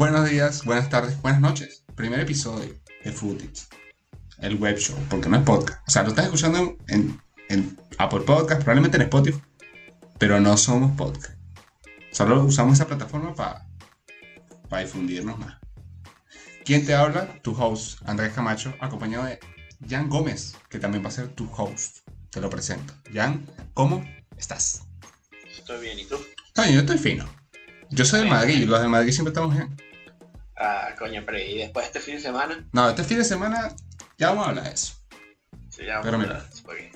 Buenos días, buenas tardes, buenas noches. Primer episodio de Footage, el web show, porque no es podcast. O sea, lo estás escuchando en, en Apple Podcast, probablemente en Spotify, pero no somos podcast. Solo usamos esa plataforma para para difundirnos más. ¿Quién te habla? Tu host, Andrés Camacho, acompañado de Jan Gómez, que también va a ser tu host. Te lo presento. Jan, ¿cómo estás? Estoy bien, ¿y tú? Ay, yo estoy fino. Yo soy de Madrid, los de Madrid siempre estamos bien. Ah, coño, pero ¿y después este fin de semana? No, este fin de semana ya vamos a hablar de eso. Sí, ya Pero vamos a mira.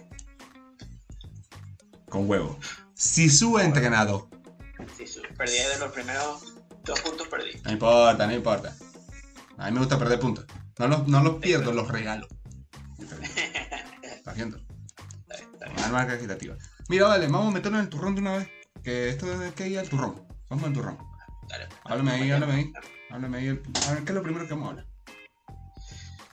Con huevo. Si sube entrenado. Sí, perdí de los primeros dos puntos perdí. No importa, no importa. A mí me gusta perder puntos. No los, no los pierdo, los regalo. Está bien. Una marca equitativa. Mira, vale, vamos a meternos en el turrón de una vez. Que esto es que ir al turrón. Vamos al turrón. Dale. Háblame ahí, háblame ahí. Háblame ahí. A ver, ¿qué es lo primero que vamos a hablar?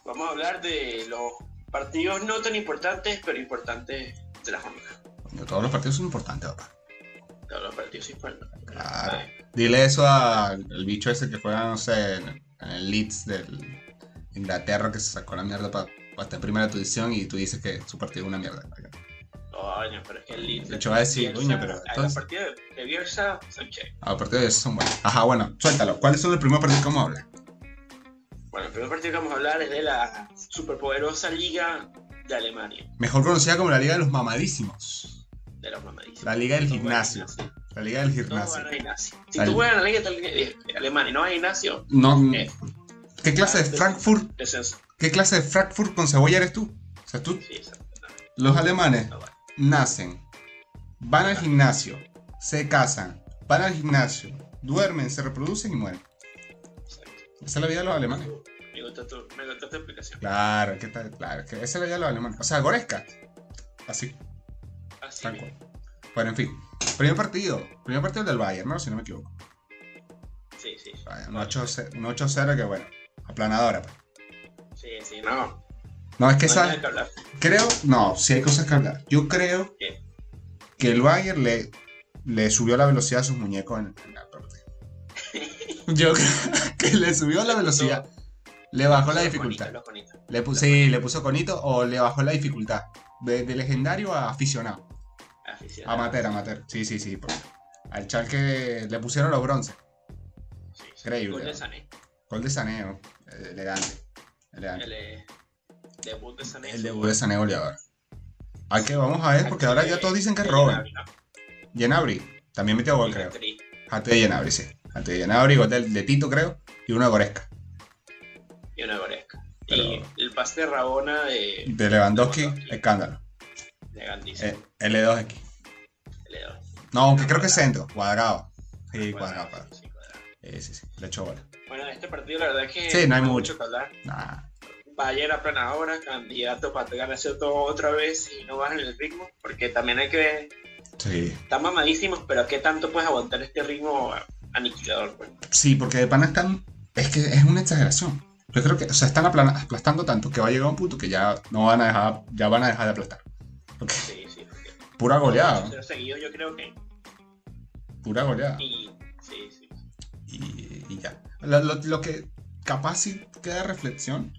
Vamos a hablar de los partidos no tan importantes, pero importantes de la jornada. Todos los partidos son importantes, papá. Todos los partidos importantes. Claro. Dile eso al bicho ese que juega, no sé, en, en el Leeds del Inglaterra que se sacó la mierda para estar en primera división y tú dices que su partido es una mierda. Coño, pero es que el Leeds. De hecho, va a decir, Bielsa- coño, pero entonces- partidos de- de Bielsa son chéveres. Ah, los partidos de esos son buenos. Ajá, bueno, suéltalo. ¿Cuáles son los primeros partidos que vamos a hablar? Bueno, el primer partido que vamos a hablar es de la superpoderosa Liga de Alemania, Mejor conocida como la Liga de los Mamadísimos. de los mamadísimos. La Liga del Gimnasio. La Liga del Gimnasio. Si tú juegas en la Liga de Alemania y no vas al gimnasio, No, eh, ¿Qué clase de Frankfurt? descenso. ¿Qué clase de Frankfurt con cebolla eres tú? O sea, tú, Sí, exacto. los alemanes No, bueno. Nacen, van al gimnasio, se casan, van al gimnasio, duermen, se reproducen y mueren. Exacto. Esa es la vida de los alemanes. Me gustó tu, explicación. Claro, ¿qué tal? Claro, que esa es la vida de los alemanes. O sea, Goreska. Así, Así tal mismo. cual. Bueno, en fin. Primer partido. Primer partido del Bayern, ¿no? Si no me equivoco. Sí, sí. 8-0 un 8-0 que, bueno, aplanadora. pues. Sí, sí, no. No, es que no esa... que. Creo, no, sí hay cosas que hablar. Yo creo ¿Qué? que el Bayern le, le subió la velocidad a sus muñecos en, en la partida. Yo creo que le subió la velocidad, le bajó la Los dificultad. los. Le puse, sí, le puso conito o le bajó la dificultad. De, de legendario a aficionado. Aficionados. Amateur, amateur. Sí, sí, sí. porque Al Chalke le pusieron los bronces. Sí, sí. Increíble. Gol de Sané. Gol de Saneo. eh, Elegante. Elegante. El debut de Sané. El debut de Sané goleador. Hay que, vamos a ver, porque ahora ya todos dicen que es Robert. Yenabri. También metió gol, creo. Ante de Yenabri, sí. Ante de Yenabri, gol de, de Tito, creo. Y uno de Goresca. Y una goresca. Pero- Y el pase de Rabona de, De Lewandowski, escándalo. de. Eh, L2X. Le doy. No, aunque creo que es centro. Cuadrado. Sí, Cuadrado, cuadrado. sí, cuadrado. Sí, sí, sí. Le echó bola. Bueno, este partido la verdad es que Sí, no hay mucho. que hablar. Nah. Bayern aplanadora, candidato para ganarse todo otra vez y no bajan el ritmo, porque también hay que Sí. están mamadísimos, pero ¿qué tanto puedes aguantar este ritmo aniquilador? Pues? Sí, porque de pana están. Es que es una exageración. Yo creo que, o sea, están aplastando tanto que va a llegar un punto que ya no van a dejar, ya van a dejar de aplastar. Porque Sí, sí. porque pura goleada, Pero seguido yo creo que. pura goleada. Y, sí, sí. Y, y ya. Lo, lo- lo que capaz sí queda reflexión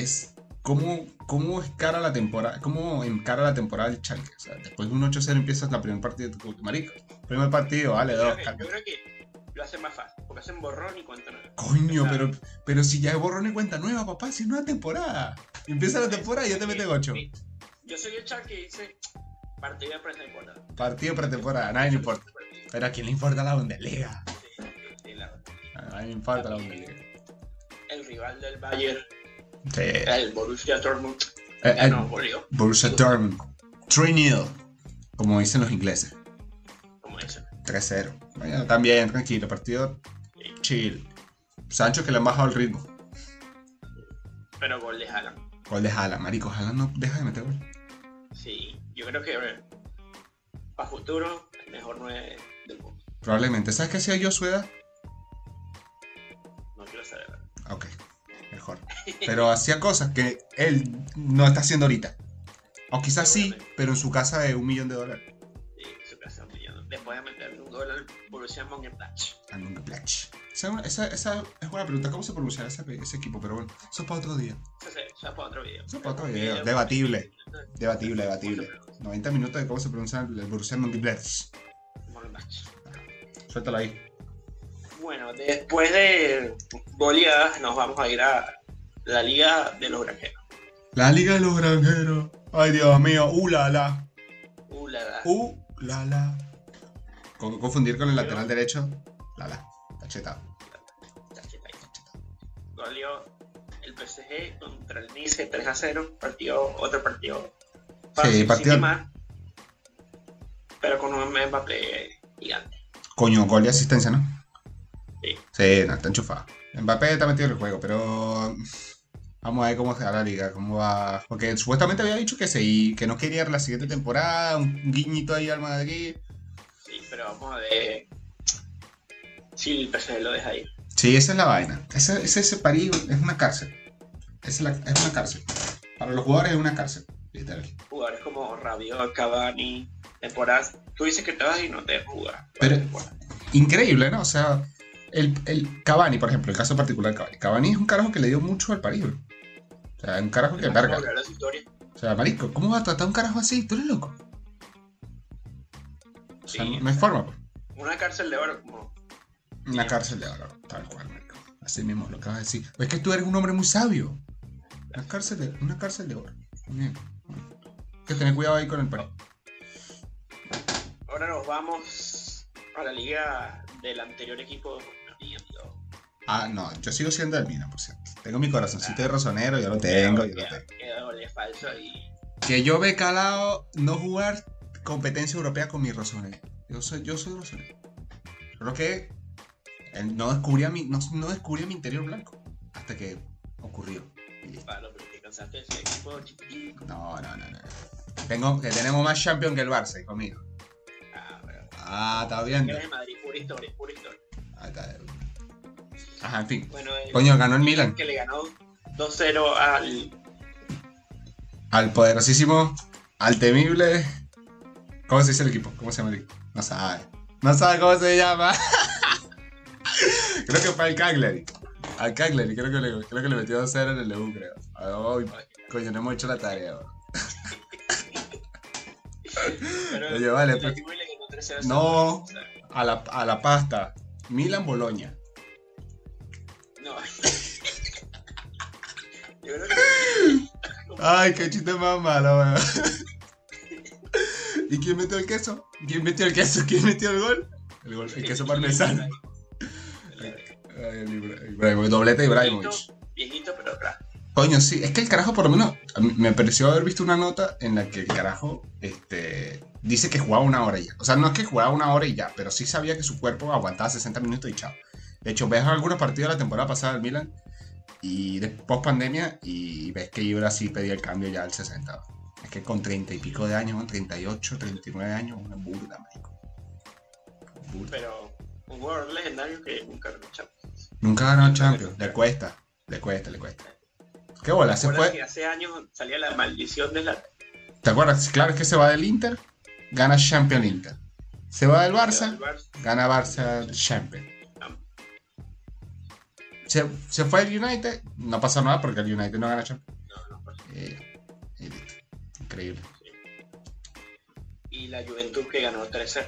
es cómo, cómo encara la temporada, cómo encara la temporada el Schalke. O sea, después de un 8-0 empiezas la primer partido de tu marico. Primer partido, vale, Yo creo, dos, que, yo creo que lo hacen más fácil, porque hacen borrón y cuenta nueva. Coño, pero, pero si ya es borrón y cuenta nueva, papá, si es nueva temporada. Empieza la temporada y ya te mete 8. Sí. Yo soy el chat que dice partido de pretemporada. Partido pretemporada, a nadie le importa. Pero a quién le importa la Bundesliga. Sí, sí, la- A nadie le importa la Bundesliga. el rival del Bayern, El Borussia Dortmund, Eh, eh, no Borussia Dortmund. 3-0. Como dicen los ingleses. como dicen. 3-0. Bueno, también, tranquilo. Partido chill. Sancho que le han bajado el ritmo. Pero gol de Haaland. Gol de Haaland. Marico, Haaland no deja de meter gol. Sí, yo creo que para futuro el mejor 9 del mundo. Probablemente. ¿Sabes qué hacía yo su edad? No quiero saber. Ok, mejor. Pero hacía cosas que él no está haciendo ahorita. O quizás sí, pero en su casa de un millón de dólares. Sí, su casa un millón. Después de meterle un al Borussia Mönchengladbach. Al Mönchengladbach. Esa, esa, esa es buena pregunta. ¿Cómo se pronuncia ese, ese equipo? Pero bueno, eso es para otro día. Eso sí, ya para otro video. Eso es para otro video. Debatible. Debatible, debatible. 90 minutos de cómo se pronuncia el Borussia Mönchengladbach. Suéltalo ahí. Bueno, después de goleadas nos vamos a ir a la Liga de los Granjeros. La Liga de los Granjeros. Ay, Dios mío. Uh, la, la. Uh, la, la. Uh, la, la. Con- Confundir con el lateral derecho. La, la. Tacheta. Ahí. Goleó el PSG contra el Nice 3 a 0. Partido, otro partido. Sí, partido- quemar, pero con un Mbappé gigante. Coño, gol y asistencia, ¿no? Sí. Sí, no, está enchufado. Mbappé está metido en el juego, pero. Vamos a ver cómo se va la liga, cómo va. Porque supuestamente había dicho que se que no quería la siguiente temporada, un guiñito ahí al Madrid. Sí, pero vamos a ver si el PSG lo deja ir. Sí, esa es la vaina. Ese, ese, ese París es una cárcel. Es, la- es una cárcel. Para los jugadores es una cárcel, literal. Jugadores como Rabiot, Cavani, temporadas. Tú dices que te vas y no te jugar. Pero- Increíble, ¿no? O sea, el, el Cavani, por ejemplo, el caso particular de Cavani. Cavani es un carajo que le dio mucho al París, bro. O sea, un carajo que verga. O sea, marico, ¿cómo vas a tratar a un carajo así? Tú eres loco. O sea, Sí. no, hay forma, pues. Una cárcel de oro como Una Sí. cárcel de oro, tal cual, marico. Así mismo lo acabas de decir. Es que tú eres un hombre muy sabio. Una cárcel de, una cárcel de oro. Bien. Hay que tener cuidado ahí con el París. Ahora nos vamos a la liga del anterior equipo. Ah, no, yo sigo siendo el Mina, por cierto. Tengo mi corazoncito de razonero, yo lo tengo, yo lo tengo. falso y Que yo me he calado no jugar competencia europea con mi razonero. Yo soy, yo soy razonero. Solo que él no descubría mi, no, no descubría mi interior blanco. Hasta que ocurrió. Y listo. Pablo, pero te cansaste de ese equipo chiquitito. No, no, no, no. Tengo, que tenemos más champion que el Barça, hijo mío. Ah, pero. Ah, está bien. Eres de Madrid, pura historia, pura historia. Ah, está bien. Ajá, en fin. Bueno, el Coño, ganó el Milan. que le ganó 2-0 al Al poderosísimo, al temible. ¿Cómo se dice el equipo? ¿Cómo se llama el equipo? No sabe. No sabe cómo se llama. creo que fue al Cagliari. Al Cagliari, creo que le, creo que le metió 2-0 en el EU, creo. Ay, coño, no hemos hecho la tarea. bro. Pero Oye, vale, el pues. equipo le ganó 3-0 No. A la, a la pasta. Milan Yo creo que Ay, qué chiste más malo, weón. ¿Y quién metió el queso? ¿Quién metió el queso? ¿Quién metió el gol? El, gol, el queso parmesano. Ibrahimovic, doblete de Ibrahimovic. Viejito, pero atrás. Coño, sí, es que el carajo por lo menos me pareció haber visto una nota en la que el carajo este, dice que jugaba una hora y ya. O sea, no es que jugaba una hora y ya, pero sí sabía que su cuerpo aguantaba 60 minutos y chao. De hecho, ves algunos partidos de la temporada pasada del Milan y de post pandemia y ves que Ibra sí pedía el cambio ya al 60. Es que con 30 y pico de años, con 38, 39 años, una burda, marico. Burda. Pero un jugador legendario que nunca lo echamos. Nunca ganó Champions, le cuesta, le cuesta, le cuesta. ¿Qué bola? Se ¿Recuerdas fue. que hace años salía la maldición de la ¿Te acuerdas? Claro, que se va del Inter, gana Champion Inter. Se va del Barça, del Barça? gana Barça Champion. Se, se fue al United, no pasó nada porque el United no gana Champion. No, no. Y, y listo. Increíble. Y la Juventud que ganó 3-0.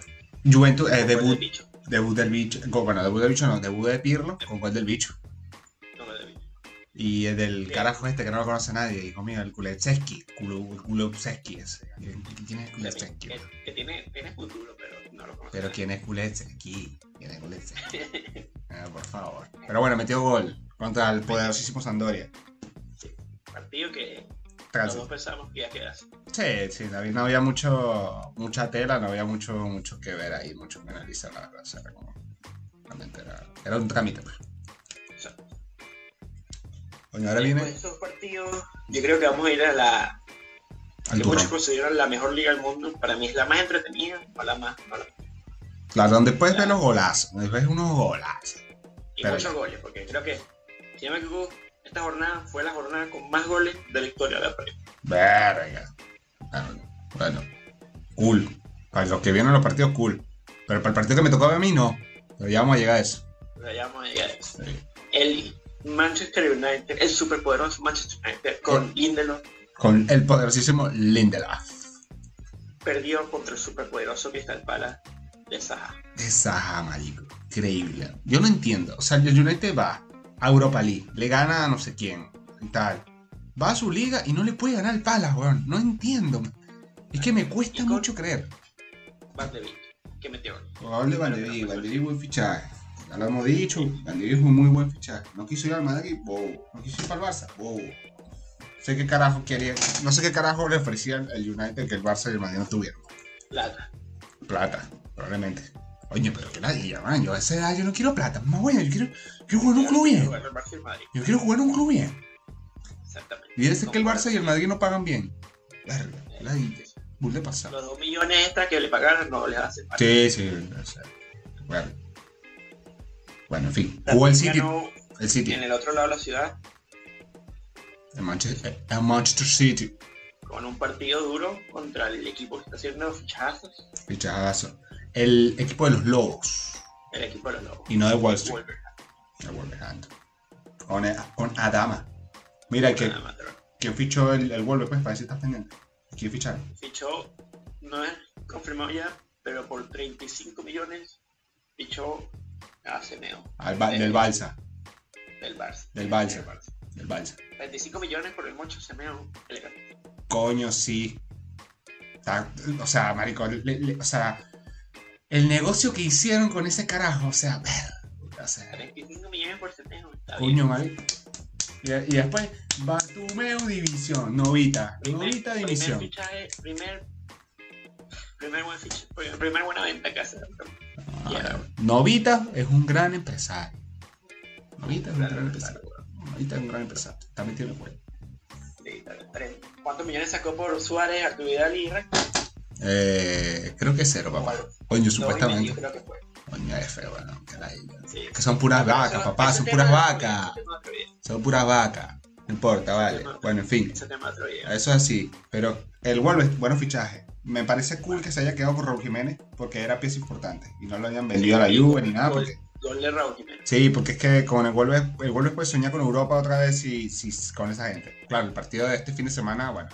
Juventus, eh, gol del debut, bicho. debut del bicho. Bueno, debut del bicho no, debut de Pirlo con gol del bicho. Con gol del bicho. Y el del carajo este que no lo conoce nadie, hijo mío, el Kuletseski. Kulu- Kulusevski ese. ¿Quién es Kuletseski? Que, que tiene, tiene futuro, pero no lo conozco. Pero ¿quién es Kuletseski? ¿Quién es Kuletseski? Ah, por favor. Pero bueno, metió gol contra el poderosísimo Sampdoria. Partido que todos pensamos que ya quedas. Sí, sí, David, no había mucho, mucha tela, no había mucho, mucho que ver ahí, mucho que analizar, la verdad. o sea, era como, realmente era, era un trámite. pues. Coño, ahora viene estos partidos, yo creo que vamos a ir a la que muchos consideran la mejor liga del mundo. Para mí es la más entretenida, o la más. no la- Claro, donde puedes ver los golazos, donde ves unos golazos. y Pero- muchos goles, porque creo que, si no me equivoco, esta jornada fue la jornada con más goles de la historia de la Premier. Verga. Bueno, bueno, cool. Para los que vieron los partidos, cool. Pero para el partido que me tocó a mí, no. Pero ya vamos a llegar a eso. pero ya vamos a llegar a eso. Sí. El Manchester United, el superpoderoso Manchester United con Lindelof Con el poderosísimo Lindelof. perdió contra el superpoderoso Crystal Palace de Saha. Esa, marico. Increíble. Yo no entiendo. O sea, el United va a Europa League, le gana a no sé quién y tal. Va a su liga y no le puede ganar el Palace, weón. No entiendo. Es que me cuesta mucho creer. Van de Beek, que metió. Probable Van de Van de Beek buen fichaje. Ya lo hemos dicho, Van de es un muy buen fichaje. No quiso ir al Madrid, bobo. No quiso ir para el Barça, bobo. Sé qué carajo quería, no sé qué carajo le ofrecía el United que el Barça y el Madrid no tuvieron. Plata. Plata, probablemente. Oye, pero que nadie man. Yo a esa edad yo no quiero plata, más bueno, yo quiero, quiero jugar en un club bien. Yo quiero jugar en un club bien. Exactamente. Y No que el Barça y el Madrid no pagan bien. Verga, ladilla. Bull de pasar. Los dos millones extra que le pagaron no les hace falta. Sí, sí, o sea, bueno. Bueno, en fin. Jugó el City. El City. en el otro lado de la ciudad El Manchester, el Manchester City. con un partido duro contra el equipo que está haciendo fichazos, Fichajazo. El equipo de los Lobos. el equipo de los Lobos. Y no de Wall Street. Wolverhampton. De Wolverhampton. Con, con Adama. Mira, que, ¿quién fichó el, el Wolver? Pues ver si estás pendiente. ¿Quién ficharon? Fichó, no es confirmado ya, pero por 35 millones fichó a Semeo Al Ba- del Balsa. del Barça. Del Barça. Del Balsa. 35 millones por el mocho Semeo. elegante. Coño, sí. O sea, marico, le- le- o sea, el negocio que hicieron con ese carajo, o sea, ver, o sea, 35 millones por bien. coño, marico. Y, y después, Bartumeo División, Novita, Novita primer División. fichaje, primer, primer, buen fichaje, primer buena venta que hace. Ah, Novita es un gran empresario. Novita es un gran empresario. Novita es un gran empresario. Está metido en el juego. ¿Cuántos millones sacó por Suárez, Arturo y Rey? Eh, creo que cero, papá. Coño, supuestamente. medio creo que fue. Coño, es feo, bueno, que la Sí. Que son puras vacas, papá, son puras vacas. Son puras vacas. No importa, vale. Bueno, en fin. Eso es así. Pero el Wolves, bueno fichaje. Me parece cool que se haya quedado con Raúl Jiménez porque era pieza importante. Y no lo hayan vendido a la Juve ni nada. Porque, Gol de Raúl Jiménez. sí, porque es que con el Wolves, el Wolves puede soñar con Europa otra vez si, si, con esa gente. Claro, el partido de este fin de semana, bueno,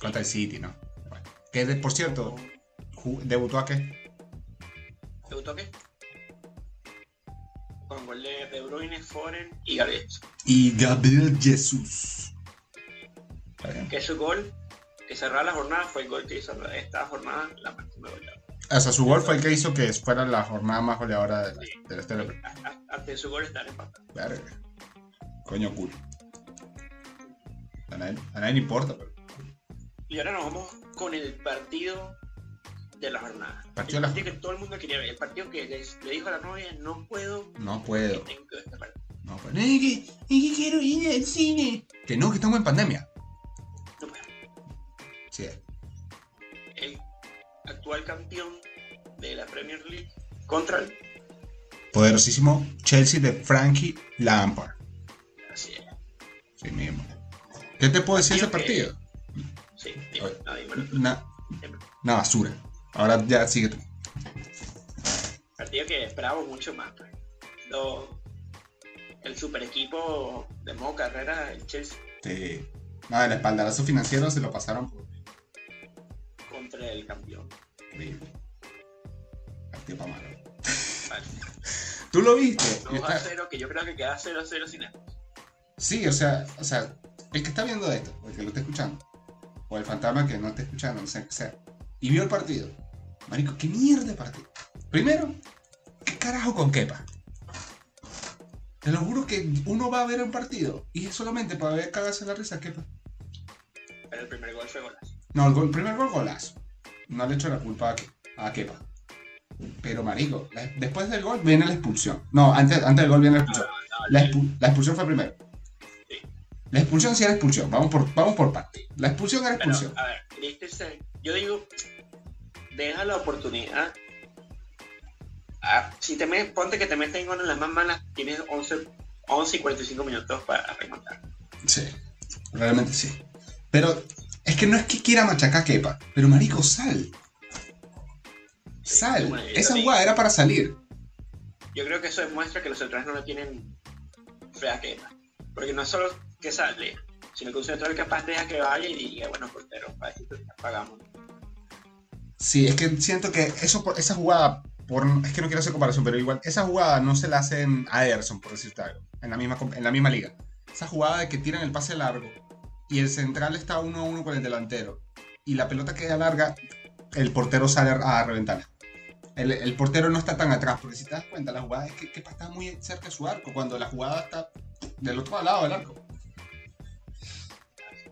contra el City, ¿no? Bueno. Que de- por cierto, debutó a qué? ¿Debutó qué? Con gol de De Bruyne, Foren y Gabriel. Y Gabriel Jesús. Que su gol que cerraba la jornada fue el gol que hizo esta jornada la máxima goleada. Sea, su gol fue el que hizo que fuera la jornada más goleadora de la, de la historia. A- a- Antes de su gol estar empatado. Verga. Coño, cool. A nadie, a nadie le importa, pero. Y ahora nos vamos con el partido de la jornada. Partido el de la partido que todo el mundo quería ver. El partido que le, le dijo a la novia, no puedo, No puedo. que este partido. No puedo. Es que, es que quiero ir al cine. Que no, que estamos en pandemia. No puedo. Sí. El actual campeón de la Premier League contra el... Poderosísimo Chelsea de Frankie Lampard. Así es. Sí mismo. ¿Qué te puedo decir de ese Partido? Sí, dime, no, dímelo. Una, una basura. Ahora ya sigue tú. Partido que esperábamos mucho más. pues. Lo- el super equipo de modo carrera, el Chelsea, Sí. Nada, el espaldarazo financiero se lo pasaron por. contra el campeón. Horrible. Para malo. Vale. ¿Tú lo viste? Yo 2 a estaba- 0, que yo creo que queda 0 a 0 sin esto. Sí, o sea, o sea, el que está viendo esto, o el que lo está escuchando, o el fantasma que no está escuchando, no sé qué sea, y vio el partido. Marico, qué mierda de partido. Primero, ¿qué carajo con Kepa? Te lo juro que uno va a ver un partido y es solamente para ver cagarse la risa a Kepa. Pero el primer gol fue golazo. No, el, gol- el primer gol golazo. No le echo la culpa a, a Kepa. Pero, marico, la- después del gol viene la expulsión. No, antes, antes del gol viene la expulsión. No, La, expu- la expulsión fue primero. Sí. La expulsión sí era expulsión. Vamos por, vamos por parte. La expulsión era pero, expulsión. a ver, Christensen, yo digo, deja la oportunidad. Ah, si te me, ponte que te meten con las más malas, tienes 11, 11 y 45 minutos para remontar. Sí, realmente sí. Pero es que no es que quiera machacar a Kepa. Pero, marico, sal. Sal. bueno, Esa jugada era para salir. yo creo que eso demuestra que los centrales no le tienen fea quema. Porque no es solo que sale, sino que un central capaz deja que vaya y diga, bueno, portero, para esto pagamos. Sí, es que siento que eso, por- esa jugada, por, es que no quiero hacer comparación, pero igual, esa jugada no se la hacen a Ederson, por decirte algo, en la misma, en la misma liga. Esa jugada de que tiran el pase largo y el central está uno a uno con el delantero y la pelota queda larga, el portero sale a reventarla. El, el portero no está tan atrás, porque si te das cuenta, la jugada es que, está muy cerca de su arco, cuando la jugada está del otro lado del arco.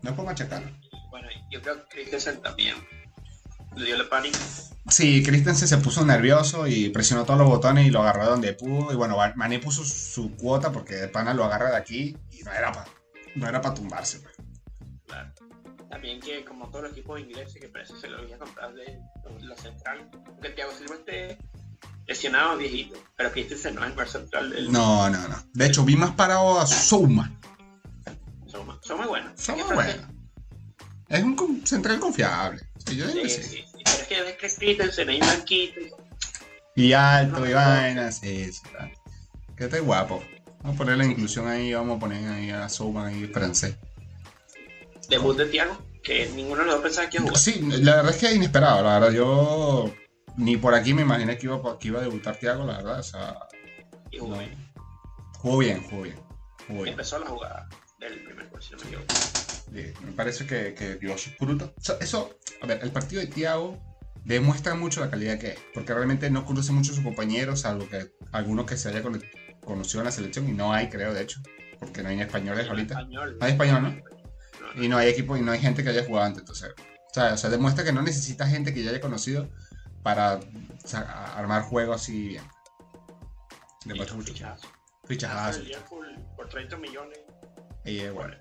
No es por machacar. Bueno, yo creo que Christensen también le dio la pánico. Sí, Christensen se puso nervioso y presionó todos los botones y lo agarró donde pudo. Y bueno, Mané puso su cuota porque de pana lo agarra de aquí y no era para no era para tumbarse. pues. Claro. También que como todos los equipos ingleses que parece se lo había comprado de la central, aunque Thiago Silva esté lesionado viejito, pero Christensen no es el más central del No, no, no. De hecho, vi más parado a Souma. son, muy- son muy buenos. Son Es buenos. Es un central confiable. Sí, yo Sí, sí, sí. Pero es que ves que Christensen ahí blanquito. Y alto y vainas. Sí, sí. Que esté guapo. Vamos a poner la inclusión ahí, vamos a poner ahí a Souma ahí francés. Debut de Thiago, que ninguno de los dos pensaba que iba a jugar. Sí, la verdad es que es inesperado, la verdad. Yo ni por aquí me imaginé que iba, que iba a debutar Thiago, la verdad. O sea, Y jugó no. bien. jugó bien, jugó bien. Jugó bien. Empezó la jugada del primer gol, si no me equivoco. Me parece que, que dio sus frutos. O sea, eso, a ver, el partido de Thiago demuestra mucho la calidad que es, porque realmente no conoce mucho a sus compañeros, salvo que alguno que se haya con- conocido en la selección, y no hay, creo, de hecho, porque no hay españoles ahorita. Español. No hay español, ¿no? Y no hay equipo y no hay gente que haya jugado antes, entonces. O sea, o sea, demuestra que no necesita gente que ya haya conocido para o sea, armar juegos así bien. Demuestra mucho. El Liverpool por 30 millones. Y, eh, bueno.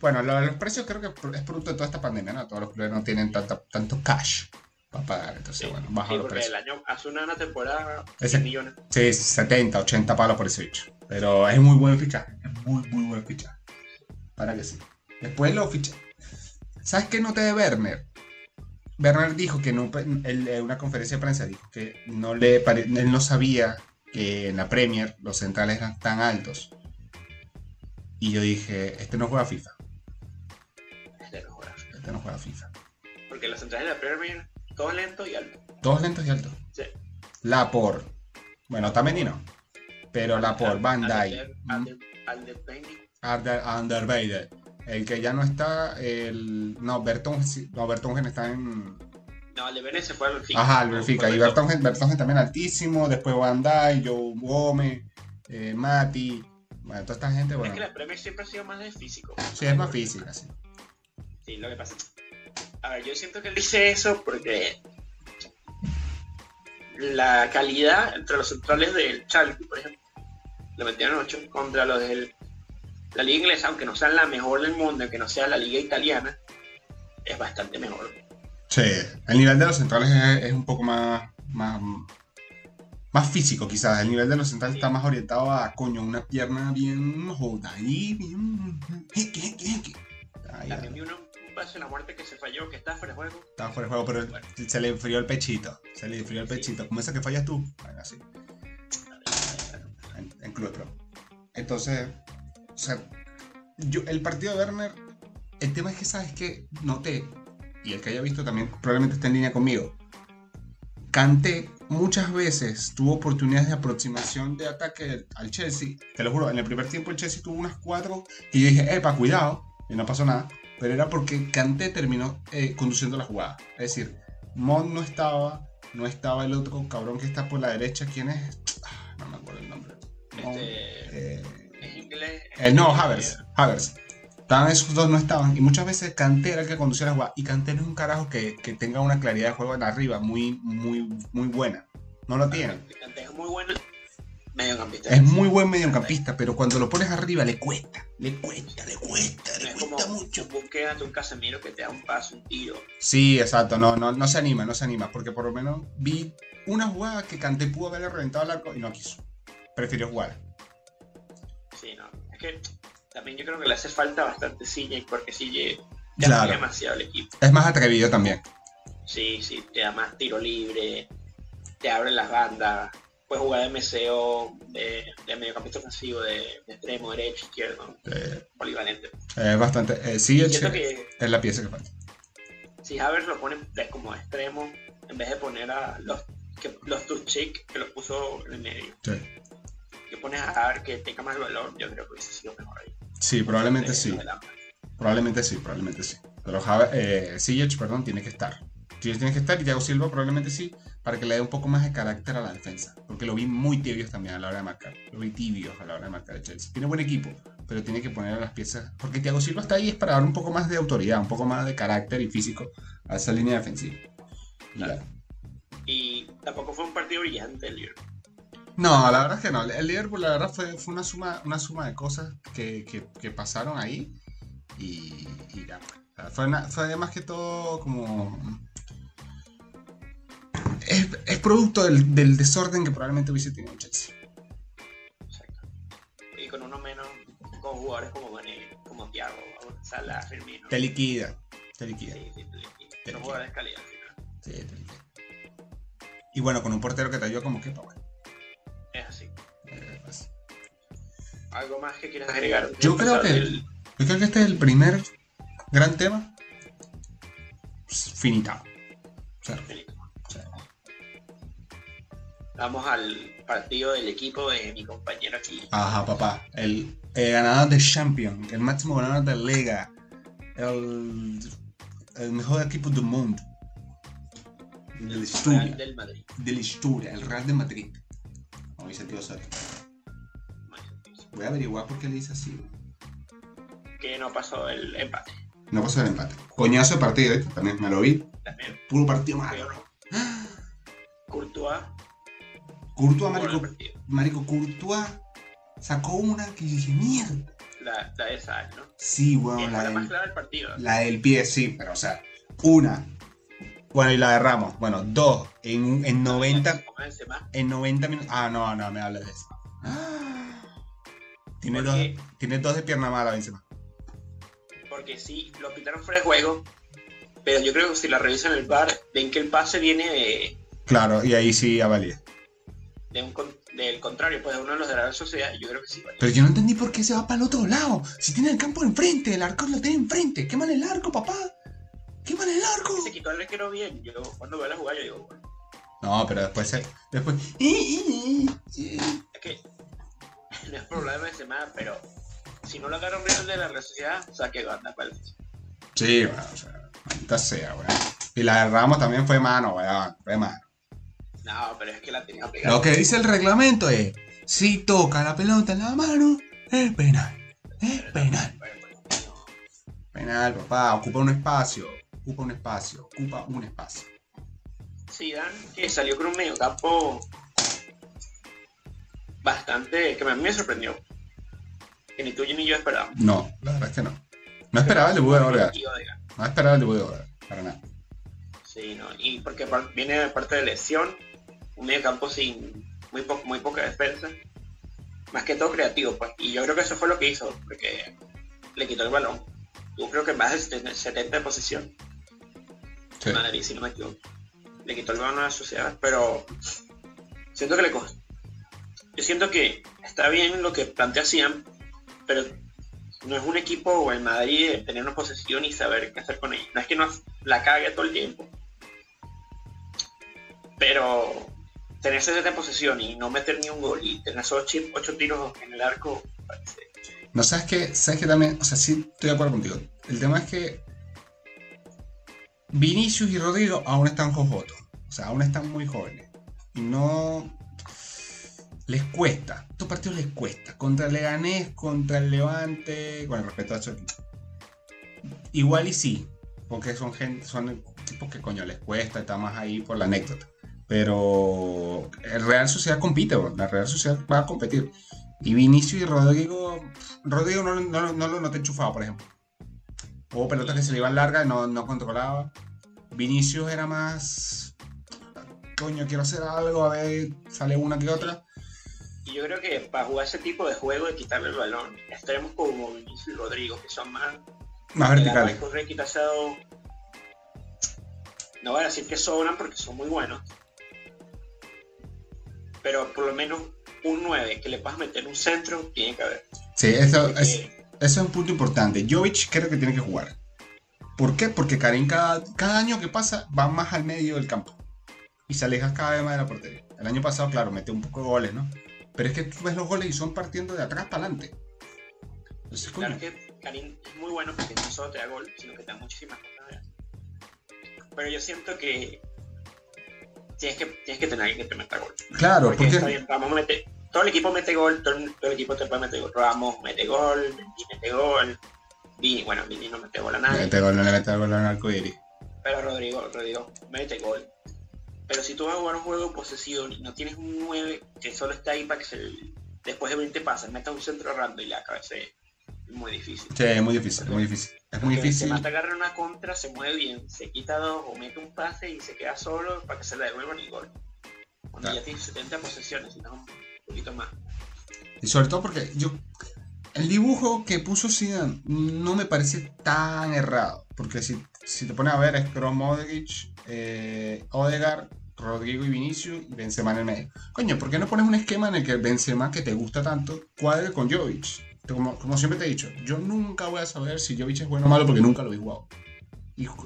Bueno, lo los precios creo que es producto de toda esta pandemia, ¿no? Todos los clubes no tienen tanta, tanto cash para pagar, entonces, sí. bueno, baja Sí, los precios. el año, hace una, una temporada, Ese- 100 millones. Sí, 70, 80 palos por ese bicho. Pero es muy buen fichaje. Es muy, muy buen fichaje. Para que sí. Después lo ficha. ¿Sabes qué noté de Werner? Werner dijo que no, él, en una conferencia de prensa dijo que no le pare- él no sabía que en la Premier los centrales eran tan altos. Y yo dije, este no juega FIFA. Este no juega. Este no juega FIFA. Porque las centrales de la Premier, todo lento y alto. Todos lentos y altos. Sí. Lapor. Bueno, también no. Pero Lapor, Van Dijk. Al al. El que ya no está, el. No, Bertongen, sí, no, Bertongen está en. No, el de Vene se fue al Benfica. Ajá, el Benfica. Y Bertongen, Bertongen también altísimo. Después Van Dijk, Joe Gómez, eh, Mati. Bueno, toda esta gente, Es bueno. que la Premier siempre ha sido más de físico. Sí, es más física, sí. Sí, lo que pasa. A ver, yo siento que él dice eso porque la calidad entre los centrales del Schalke, por ejemplo, le metieron 8 contra los de la liga inglesa, aunque no sea la mejor del mundo, que no sea la liga italiana, es bastante mejor. Sí, el nivel de los centrales es, es un poco más, más. Más físico, quizás. El nivel de los centrales está más orientado a, coño, una pierna bien joda ahí, bien. jeque, jeque, jeque. Ahí, También vi uno, un paso de la muerte que se falló, que está fuera de juego. Estaba fuera de juego, pero se le enfrió el pechito. Se le enfrió el pechito. Como esa que fallas tú. Bueno, así. En, en Club. Entonces, o sea, yo, el partido de Werner, el tema es que, ¿sabes que Noté, y el que haya visto también probablemente está en línea conmigo. Kanté muchas veces tuvo oportunidades de aproximación de ataque al Chelsea. Te lo juro, en el primer tiempo el Chelsea tuvo unas cuatro y yo dije, epa, cuidado, y no pasó nada. Pero era porque Kanté terminó eh, conduciendo la jugada. Es decir, Mon no estaba, no estaba el otro cabrón que está por la derecha. ¿Quién es? Ah, no me acuerdo el nombre. Mon, Este, eh. Eh, no, Havers. Havers. Estaban esos dos, no estaban. Y muchas veces Kanté era el que conducía la jugada. Y no es un carajo que, que tenga una claridad de juego en arriba muy, muy, muy buena. No lo tiene. Kanté es muy bueno mediocampista. Es muy buen mediocampista, pero cuando lo pones arriba le cuesta. Le cuesta, le cuesta, le es como cuesta mucho. búsqueda de un Casemiro que te da un paso, un tiro. Sí, exacto. No, no, no se anima, no se anima. Porque por lo menos vi una jugada que Kanté pudo haberle reventado al arco y no quiso. Prefirió jugar. Que también yo creo que le hace falta bastante CJ porque CJ te Claro. demasiado el equipo. Es más atrevido también. Sí, sí, te da más tiro libre, te abre las bandas. puede jugar de MCO, de, de mediocampista ofensivo, de, de extremo, derecho, izquierdo, Eh, polivalente. es bastante. Eh, sí, es, que es la pieza que falta. si Havertz lo pone de- como extremo, en vez de poner a los, que, los Turchik, que lo puso en el medio, Sí. Que pones a Havertz que tenga más valor, yo creo que hubiese sido mejor ahí. Sí, probablemente De- sí. Probablemente sí, probablemente sí. Pero Java- eh, perdón, tiene que estar. Ziyech tiene que estar y Thiago Silva probablemente sí, para que le dé un poco más de carácter a la defensa. Porque lo vi muy tibios también a la hora de marcar. Lo vi tibios a la hora de marcar de Chelsea. Tiene buen equipo, pero tiene que poner a las piezas. Porque Thiago Silva está ahí es para dar un poco más de autoridad, un poco más de carácter y físico a esa línea defensiva. Claro. Y tampoco fue un partido brillante el Liverpool. No, la verdad es que no. El Liverpool, la verdad, fue, fue una, suma, una suma de cosas que, que- que pasaron ahí y, y ya. Fue, una- fue más que todo como... Es, es producto del, del desorden que probablemente hubiese tenido Chelsea. Exacto. Y con uno menos, con jugadores como Mané, como Thiago, Salah, Firmino. Te liquida. Te liquida. Sí, sí, te liquida. Te jugadores de calidad. Sí, te liquida. Y bueno, con un portero que te ayudó como que, pues bueno. Es así. ¿Algo más que quieras agregar? Yo creo que- el- Yo creo que este es el primer gran tema pues, o sea, Vamos al partido del equipo de mi compañero aquí. Ajá, papá. El, eh, ganador de Champion, el máximo ganador de Liga, el, el mejor equipo del mundo. De la Real del Madrid. De la historia, el Real de Madrid. Como dice el tío Soria. Voy a averiguar por qué le dice así. Que no pasó el empate. No pasó el empate. Coñazo de partido, ¿eh? también me lo vi. También. Puro partido malo. Courtois. Courtois, el Marico. Marico Courtois sacó una que dije, mierda. La, la de esa, ¿no? Sí, weón, fue la la más clara del partido. la del pie, sí, pero o sea, una. Bueno, y la de Ramos. Bueno, dos. En, en 90, Como Benzema, en 90 minutos. Ah, no, no, me hables de eso. Ah. Tiene, dos, tiene dos de pierna mala, Benzema. Porque sí, lo pitaron fuera de juego. Pero yo creo que si la revisan el bar, ven que el pase viene de, Claro, y ahí sí avalía. de un, del contrario, pues de uno de los de la Sociedad. Yo creo que sí. vale. Pero yo no entendí por qué se va para el otro lado. Si tiene el campo enfrente, el arco lo tiene enfrente. Qué mal el arco, papá. Qué mal el arco. Se quitó el arquero bien. Yo cuando veo la jugada, yo digo, bueno, No, pero después se. Después. es que no es problema de Benzema, pero si no lo agarra un Real de la Real Sociedad, saque banda para el Sí, bueno, o sea, maldita sea, weón. Y la de Ramos también fue mano, weón. Fue mano. No, pero es que la tenía pegada. Lo que dice el reglamento es: si toca la pelota en la mano, es penal. Es penal. Penal, papá. Ocupa un espacio. Ocupa un espacio. Ocupa un espacio. Zidane, que salió con un mediocampo bastante, que a mí me sorprendió. Que ni tú ni yo esperábamos. No, la verdad es que no. No esperaba el debut de Odegaard. No esperaba el debut de Odegaard. Para nada. Sí, no, y porque viene de parte de lesión, un mediocampo sin muy, po- muy poca defensa, más que todo creativo, pues. Y yo creo que eso fue lo que hizo, porque le quitó el balón. Yo creo que más de 70 de posición. Sí. Madrid, si no me equivoco. Le quitó el balón a la sociedad, pero siento que le costó. Yo siento que está bien lo que plantea Siam, pero no es un equipo o el Madrid de tener una posesión y saber qué hacer con ella. No es que no la cague todo el tiempo, pero tener 70 de posesión y no meter ni un gol y tener esos 8 tiros en el arco, parece- No, sabes que, sabes que también, o sea, sí estoy de acuerdo contigo. El tema es que Vinicius y Rodrigo aún están jojotos. O sea, aún están muy jóvenes. Y no. Les cuesta. Estos partidos les cuesta. Contra el Leganés, contra el Levante. Con el respeto a equipo. Igual y sí. Porque son gente, son tipos que coño les cuesta, está más ahí por la anécdota. Pero el Real Sociedad compite, bro. la Real Sociedad va a competir. Y Vinicius y Rodrigo, Rodrigo no, no, no lo noté enchufado, por ejemplo. Hubo pelotas que se le iban largas y no, no controlaba. Vinicius era más. Coño, quiero hacer algo, a ver, sale una que otra. Y yo creo que para jugar ese tipo de juego de quitarle el balón, extremos como Vinicius y Rodrigo, que son más Más verticales. correr. No voy a decir que sobran porque son muy buenos. pero por lo menos un 9 que le puedas meter un centro tiene que haber. Sí, eso es, eso es un punto importante. Jovic creo que tiene que jugar. ¿Por qué? Porque Karim cada, cada año que pasa va más al medio del campo. Y se aleja cada vez más de la portería. El año pasado, claro, metió un poco de goles, ¿no? Pero es que tú ves los goles y son partiendo de atrás para adelante. Entonces, coño, Claro que Karim es muy bueno porque no solo te da gol, sino que te da muchísimas cosas. Pero yo siento que tienes que, tienes que tener alguien que te meta gol. claro, Porque porque está bien, Ramos mete, todo el equipo mete gol, todo el, todo el equipo te puede meter gol. Ramos mete gol, Mendy mete gol, Vini, bueno, Vini no mete gol a nadie, mete gol, no le mete gol al arcoíris. pero Rodrigo, Rodrigo mete gol. Pero si tú vas a jugar un juego posesivo y no tienes un 9 que solo está ahí para que se, después de 20 pases meta un centro rando y la cabece, es muy difícil. Sí, es muy difícil, es muy difícil. Es muy difícil. Se mata agarra una contra, se mueve bien, se quita dos o mete un pase y se queda solo para que se le devuelvan el gol. Cuando Claro. ya tienes 70 posesiones, sino un Y sobre todo porque yo. El dibujo que puso Zidane no me parece tan errado. Porque si, si te pones a ver, es Kroos, Modric, eh, Odegaard, Rodrigo y Vinicius y Benzema en el medio. Coño, ¿por qué no pones un esquema en el que Benzema, que te gusta tanto, cuadre con Jovic? Como, como siempre te he dicho, yo nunca voy a saber si Jovic es bueno o malo porque nunca lo he jugado.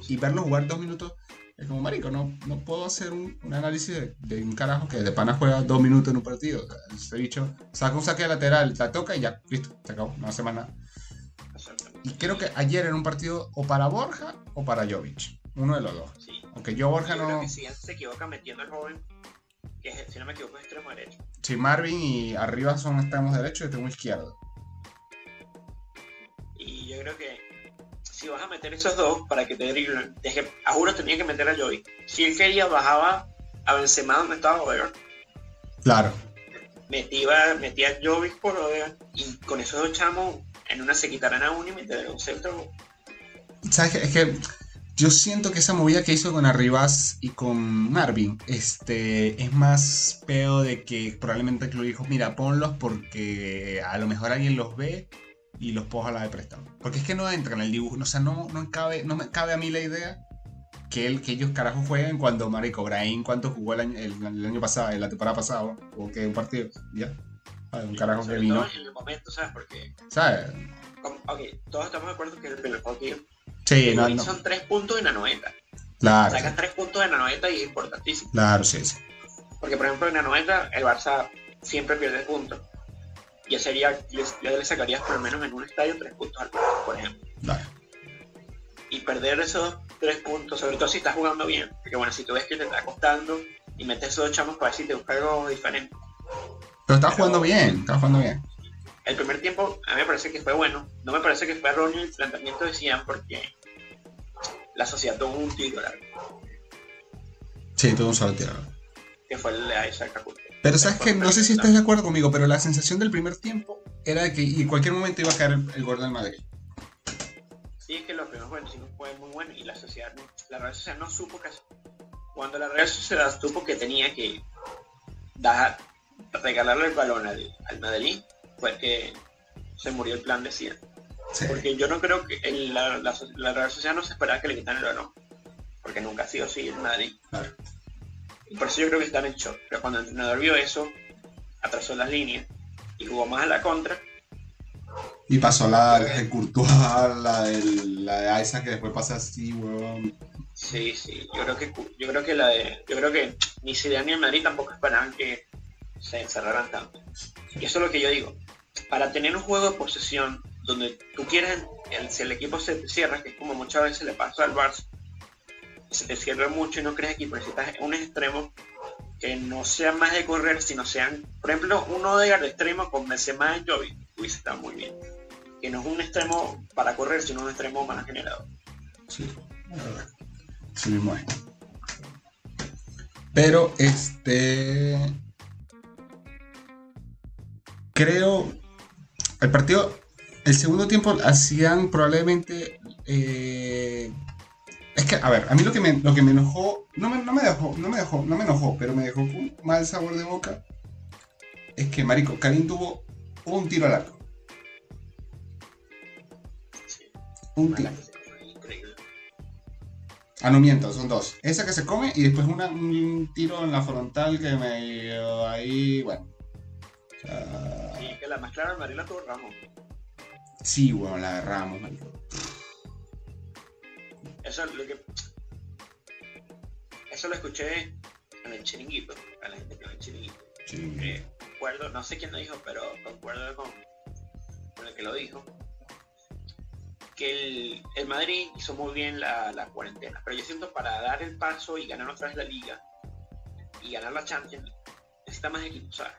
Y verlo jugar dos minutos es como, marico, no, no puedo hacer un, un análisis de, de un carajo que de pana juega dos minutos en un partido. O sea, ese bicho saca un saque lateral, la toca y ya, listo, se acabó, no hace más nada. Y creo que ayer era un partido o para Borja o para Jovic. Uno de los dos. Sí. Aunque yo Borja Yo creo no... que si se equivoca metiendo al joven, que es, si no me equivoco es extremo derecho. Si Marvin y arriba son extremos derechos y extremo izquierdo. Y yo creo que si vas a meter esos dos para que te driblen, es que a juro tenía que meter a Joey. Si él quería, bajaba a Benzema donde estaba Odegaard. Claro. Metía, metía a Jovic por Odegaard y con esos dos chamos en una se quitaran a uno y meter un centro. ¿Sabes qué? Es que yo siento que esa movida que hizo con Arribas y con Marvin este, es más peo de que probablemente que lo dijo, mira, ponlos porque a lo mejor alguien los ve y los puedo jalar de préstamo. Porque es que no entra en el dibujo, o sea, no, no, cabe, no me cabe a mí la idea que, él, que ellos carajo jueguen cuando Marico Brahim, cuánto jugó el año, el, el año pasado, la temporada pasada, o que un partido, ya. Un carajo que vino, en el momento, ¿sabes? Porque, ¿sabes? como- ok, todos estamos de acuerdo que el primer partido Sí, no, no. son tres puntos en la 90. Claro, Sacas tres puntos en la 90 y es importantísimo. claro, sí, sí. Porque, por ejemplo, en la 90 el Barça siempre pierde puntos. Ya sería, ya le sacarías por lo menos en un estadio tres puntos al Barça, por ejemplo. Y perder esos tres puntos, sobre todo si estás jugando bien. Porque bueno, si tú ves que te está costando y metes esos chamos para ver si te busca algo diferente. Pero está Pero- jugando bien, está jugando bien. El primer tiempo a mí me parece que fue bueno. No me parece que fue erróneo el planteamiento de Zidane porque la sociedad tuvo un tiro largo, Sí, todo un solo tiro. que fue el de Isaac Acuña. Pero sabes que no sé si estás de acuerdo conmigo, pero la sensación del primer tiempo era de que en cualquier momento iba a caer el, el gol del Madrid. Sí, es que los primeros 25 fue muy bueno y la sociedad, no- la Real Sociedad no supo que cuando la Real Sociedad supo que tenía que dar, regalarle el balón al, al Madrid, fue que se murió el plan de Zidane. Sí. Porque yo no creo que el- la, la, la Real Sociedad no se esperaba que le quitaran el balón, porque nunca ha sido así el Madrid. Claro. Por eso yo creo que están en shock. Pero cuando el entrenador vio eso, atrasó las líneas y jugó más a la contra, Y pasó la de Courtois, la, del, la de Isaac que después pasa así, weón. Sí, sí, yo creo que yo creo que la de, yo creo que ni Zidane ni el Madrid tampoco esperaban que se encerraran tanto. Y eso es lo que yo digo. Para tener un juego de posesión donde tú quieres, el, si el equipo se cierra, que es como muchas veces le pasa al Barça, se cierra mucho y no crees equipo, necesitas un extremo que no sea más de correr, sino sean, por ejemplo, uno de de extremo con Benzema y Jovi, hubiese estado muy bien. Que no es un extremo para correr, sino un extremo más generador. Sí. Sí mismo. Pero, este. Creo. El partido. El segundo tiempo hacían probablemente. eh, es que, a ver, a mí lo que me, lo que me enojó. No me, no me dejó, no me dejó, no me enojó, pero me dejó con un mal sabor de boca. Es que, Marico, Karim tuvo un tiro al arco. Un tiro. Ah, no miento, son dos. Esa que se come y después una, un tiro en la frontal que me dio ahí, bueno. O sea, Sí, que la más clara del Madrid la tuvo Ramos. sí, bueno, la agarramos, marico. Eso es lo que. Eso lo escuché en el chiringuito, a la gente que ve el chiringuito. Sí. Eh, concuerdo, no sé quién lo dijo, pero concuerdo con, con el que lo dijo. Que el, el Madrid hizo muy bien la, la cuarentena, pero yo siento para dar el paso y ganar otra vez la liga y ganar la Champions, necesita más equipos, ¿sabes?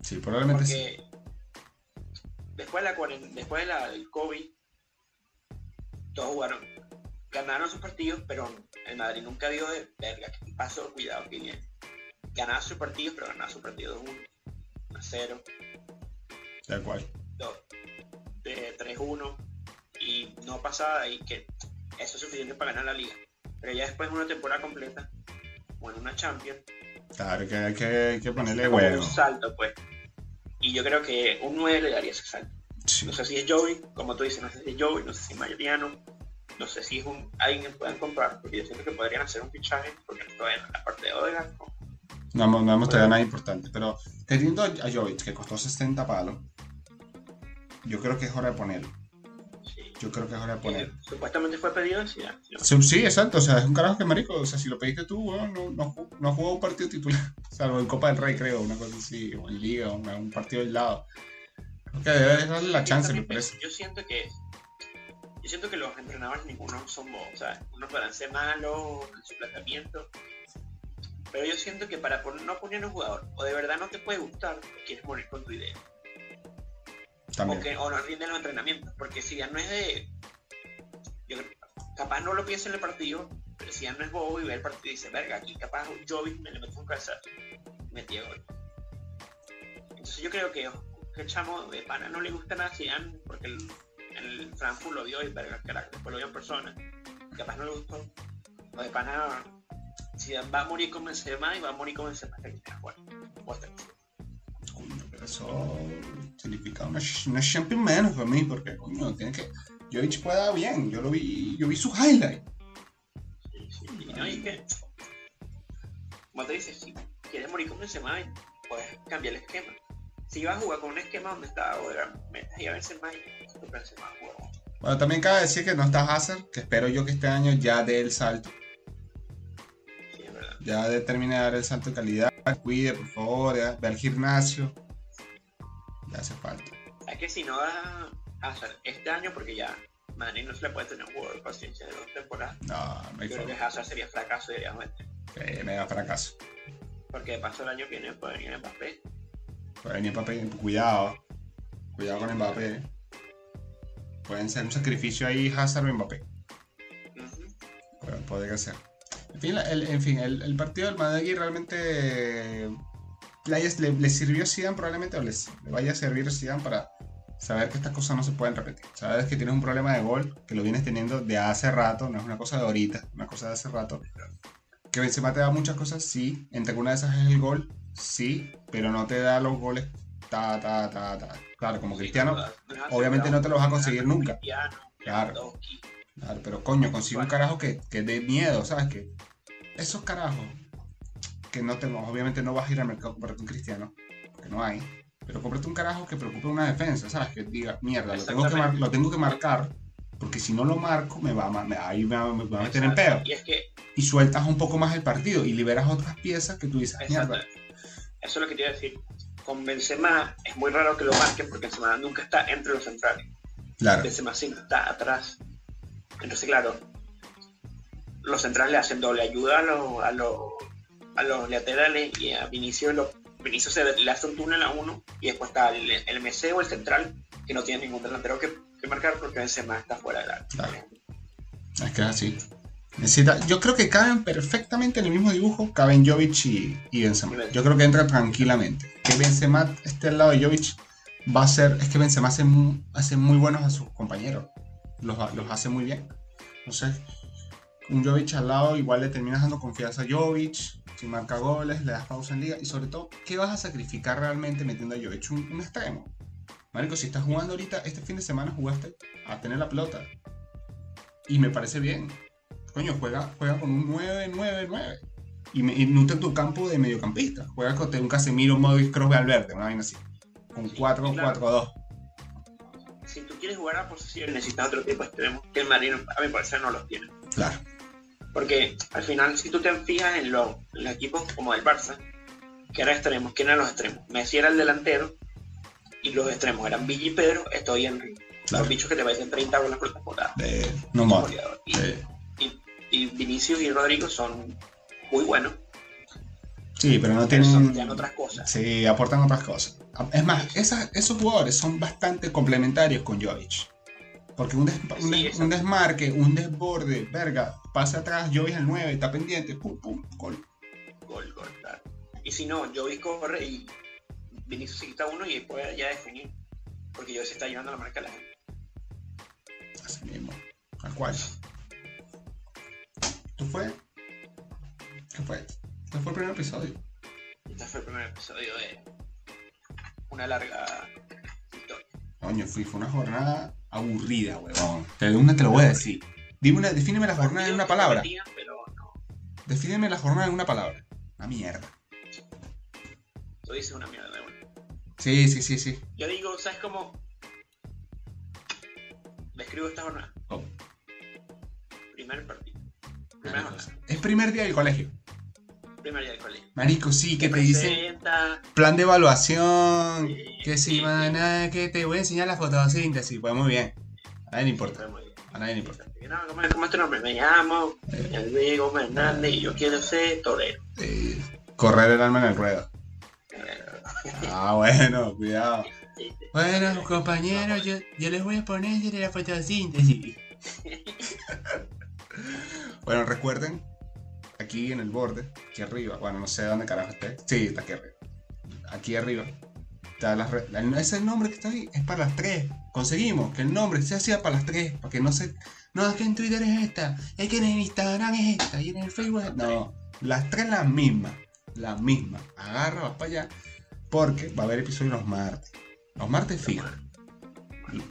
Sí, probablemente sí. Porque después de la después de la, del COVID, todos jugaron, ganaron sus partidos, pero el Madrid nunca dio de verga, que pasó, cuidado que viene. Ganaba sus partidos, pero ganaba sus partidos 1, 0, Tal cual. 2, de 3-1 y no pasaba de ahí que eso es suficiente para ganar la liga. Pero ya después de una temporada completa, o en una Champions, Claro, que hay que, que ponerle huevo. un salto, pues. Y yo creo que un 9 le daría ese salto. Sí. No sé si es Joey, como tú dices, no sé si es Joey, no sé si es Mariano, no sé si es un, alguien que puedan comprar, porque yo siento que podrían hacer un fichaje, porque todavía en la parte de Odegaard, no. No, hemos- no hemos traído nada importante. Pero teniendo a Jovic, que costó 60 palos, yo creo que es hora de ponerlo. Sí. Yo creo que es hora de ponerlo. supuestamente fue pedido de Zidane, ¿sí? Sí, exacto. O sea, es un carajo que marico. O sea, si lo pediste tú, weón, no, no, no jugó un partido titular. Salvo en Copa del Rey, creo, una cosa así. O en Liga, un, un partido aislado. Que debe darle la chance, me Honestamente, parece. Yo siento que yo siento que los entrenadores ninguno son bobos, o sea, unos podrán ser malos en su planteamiento, pero yo siento que para no poner a un jugador, o de verdad no te puede gustar, quieres morir con tu idea, o, que, o no rinden los entrenamientos, porque si ya no es de, yo capaz no lo piensa en el partido, pero si ya no es bobo y ve el partido y dice, verga, aquí capaz Jovic me le mete un cabezazo, y metía gol. Entonces yo creo que, que chamo de pana no le gusta nada Zidane, porque el, el Frankfurt lo vio y verga, carajo, después lo vio en persona, capaz no le gustó. O de pana, Zidane va a morir con Benzema y va a morir con Benzema hasta que quiera jugar. O hasta que- Coño, pero eso significa una, una champion menos para mí, porque, coño, tiene que. Jovic juega bien. Yo lo vi, yo vi su highlight. Sí, sí, y no, y que, como te dices, si quieres morir con Benzema, puedes cambiar el esquema. Si vas a jugar con un esquema donde está Odegaard, metas y a Benzema y tu Benzema juega. Bueno, también cabe decir que no está Hazard, que espero yo que este año ya dé el salto. Sí, es verdad. Ya de dar el salto de calidad. Cuide, por favor, ya, ve al gimnasio. Ya hace falta. Es que si no da Hazard este año, porque ya Madrid no se le puede tener un juego de paciencia de dos temporadas, No, no hay yo creo que. Hazard sería fracaso y deberíamos meter. Eh, mega fracaso. Porque de paso el año que viene puede venir Mbappé. Mbappé, cuidado. Cuidado con Mbappé. Pueden ser un sacrificio ahí Hazard o Mbappé. Ujú. Puede, podría. En fin, el, en fin, el, partido del Madrid realmente le sirvió a Zidane probablemente o les, le vaya a servir a Zidane para saber que estas cosas no se pueden repetir. Sabes que tienes un problema de gol que lo vienes teniendo de hace rato, no es una cosa de ahorita, una cosa de hace rato. Que Benzema te da muchas cosas, sí. Entre una de esas es el gol, sí, pero no te da los goles ta, ta, ta, ta. Claro, como Cristiano, obviamente no te lo vas a conseguir nunca. Claro. Claro, pero coño, consigue un carajo que, que dé miedo, ¿sabes? Que esos carajos que no te, obviamente no vas a ir al mercado a comprarte un cristiano, porque no hay, pero cómprate un carajo que preocupe una defensa, ¿sabes? Que diga, mierda, lo tengo que, lo tengo que marcar, porque si no lo marco, me va me, ahí me va, me va a meter en pedo. Y es que, Y sueltas un poco más el partido y liberas otras piezas que tú dices, mierda. Eso es lo que a decir. Con Benzema es muy raro que lo marquen porque Benzema nunca está entre los centrales. Claro, Benzema siempre está atrás. Entonces, claro, los centrales le hacen doble ayuda a los, a los, a los laterales y a Vinicio, lo, Vinicio se le hace un túnel a uno y después está el, el MC o el central que no tiene ningún delantero que, que marcar porque Benzema está fuera del área. Claro. es que es así. Necesita, yo creo que caben perfectamente en el mismo dibujo, caben Jovic y, y Benzema. Yo creo que entra tranquilamente. Que Benzema esté al lado de Jovic va a ser, es que Benzema hace, mu- hace muy buenos a sus compañeros. Los, los hace muy bien. Entonces, un Jovic al lado igual le terminas dando confianza a Jovic, si marca goles, le das pausa en liga y sobre todo, ¿qué vas a sacrificar realmente metiendo a Jovic? Un, un extremo. Marico, si estás jugando ahorita, este fin de semana jugaste a tener la pelota. Y me parece bien. Coño, juega, juega con un 9-9-9. Y, me- y nutre tu campo de mediocampista. Juega con un Casemiro, Modric, Kroos, Valverde, una vaina así. Con 4-4-2. Si tú quieres jugar a posesión necesitas otro tipo de extremos que el Madrid, a mi parecer, no los tiene. Claro. Porque al final, si tú te fijas en, lo- en los equipos como el Barça, que eran extremos, ¿quién eran los extremos? Messi era el delantero y los extremos eran Villa y Pedro, estoy en Claro. los bichos que te parecen 30 goles por temporada. De, no De- y- Vinicius y Rodrigo son muy buenos, sí, pero no pero son tienen. dan otras cosas. Sí, aportan otras cosas. Es más, esas- esos jugadores son bastante complementarios con Jovic. Porque un, des- un, Sí, des- exacto. un desmarque, un desborde, verga, pasa atrás, Jovic el 9, está pendiente, pum, pum, gol. Gol, gol, claro. Y si no, Jovis corre y Vinicius se quita uno y puede ya definir. Porque Jovis se está llevando la marca a la gente. Así mismo, tal cual. ¿Esto fue? ¿Qué fue? Este fue el primer episodio. Este fue el primer episodio de una larga historia. Coño, fui, fue una jornada aburrida, huevón. De una te lo voy a decir. Dime una, defíneme la jornada en una palabra. Pero no, Defíneme la jornada en una palabra. Una mierda. tú dices una mierda de una. Sí, sí, sí, sí. Yo digo, ¿sabes cómo? Describo esta jornada. Oh. Primer partido. Es primer día del colegio. Primer día del colegio. Marico, sí, que Te presenta, plan de evaluación. Sí, Que si sí, van a que te voy a enseñar la fotosíntesis. Pues muy bien. A nadie le importa. A nadie le importa. No, ¿cómo, es- cómo es tu nombre? Me llamo Diego Fernández y yo quiero ser torero. Eh, correr el alma en el ruedo. Ah, bueno, cuidado. Bueno, compañeros, yo, yo les voy a poner la fotosíntesis. bueno, recuerden, aquí en el borde, aquí arriba, bueno, no sé dónde carajo esté. Sí, está aquí arriba. Aquí arriba. Está las re- el- ese nombre que está ahí es para las tres. Conseguimos que el nombre se hacía para las tres, para que no se... No, es que en Twitter es esta, es que en Instagram es esta, y en el Facebook es... No, las tres las mismas, las mismas. Agarra, vas para allá, porque va a haber episodios los martes. Los martes fijos.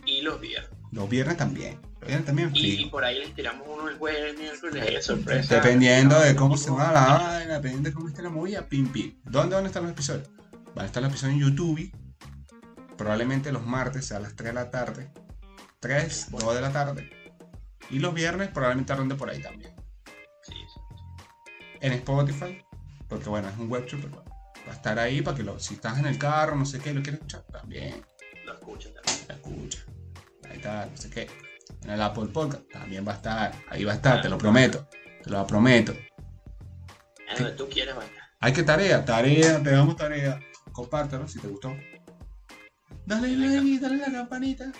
Y los viernes. Los viernes también. También Y, por ahí les tiramos uno el jueves, miércoles, y sorpresa. Dependiendo de cómo se va la vaina, dependiendo de cómo esté la movida, pim pim. ¿Dónde van a estar los episodios? Van a estar los episodios en YouTube. Probablemente los martes a las 3 de la tarde. 3, 2 de la tarde. Y los viernes probablemente ronde por ahí también. Sí, sí. En Spotify. Porque bueno, es un web show, pero va a estar ahí para que lo, si estás en el carro, no sé qué, lo quieres escuchar, también. Lo escucho también. la escucha. Ahí está, no sé qué. En el Apple Podcast también va a estar. Ahí va a estar, te lo prometo. Te lo prometo. En donde tú quieras, vaya. Hay que tarea, tarea, te damos tarea. Compártelo si te gustó. Dale like, dale la campanita,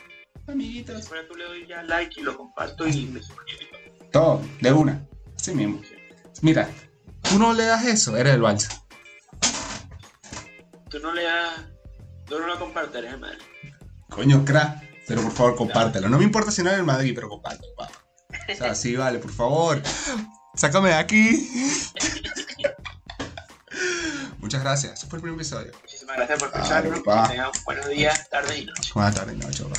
amiguitos. Pero tú le doy ya like y lo comparto y me. Todo, de una. Así mismo. Mira, tú no le das eso, eres el balsa. Tú no le das. Tú no lo compartes, eres el madre. Coño, crack. Pero por favor, compártelo. No me importa si no eres el Madrid, pero compártelo, papá. O sea, sí, vale, por favor. Sácame de aquí. Muchas gracias. Ese fue el primer episodio. Muchísimas gracias por escucharnos. papá. Que tengan buenos días, tardes y noches. Buenas tardes, noche, papá.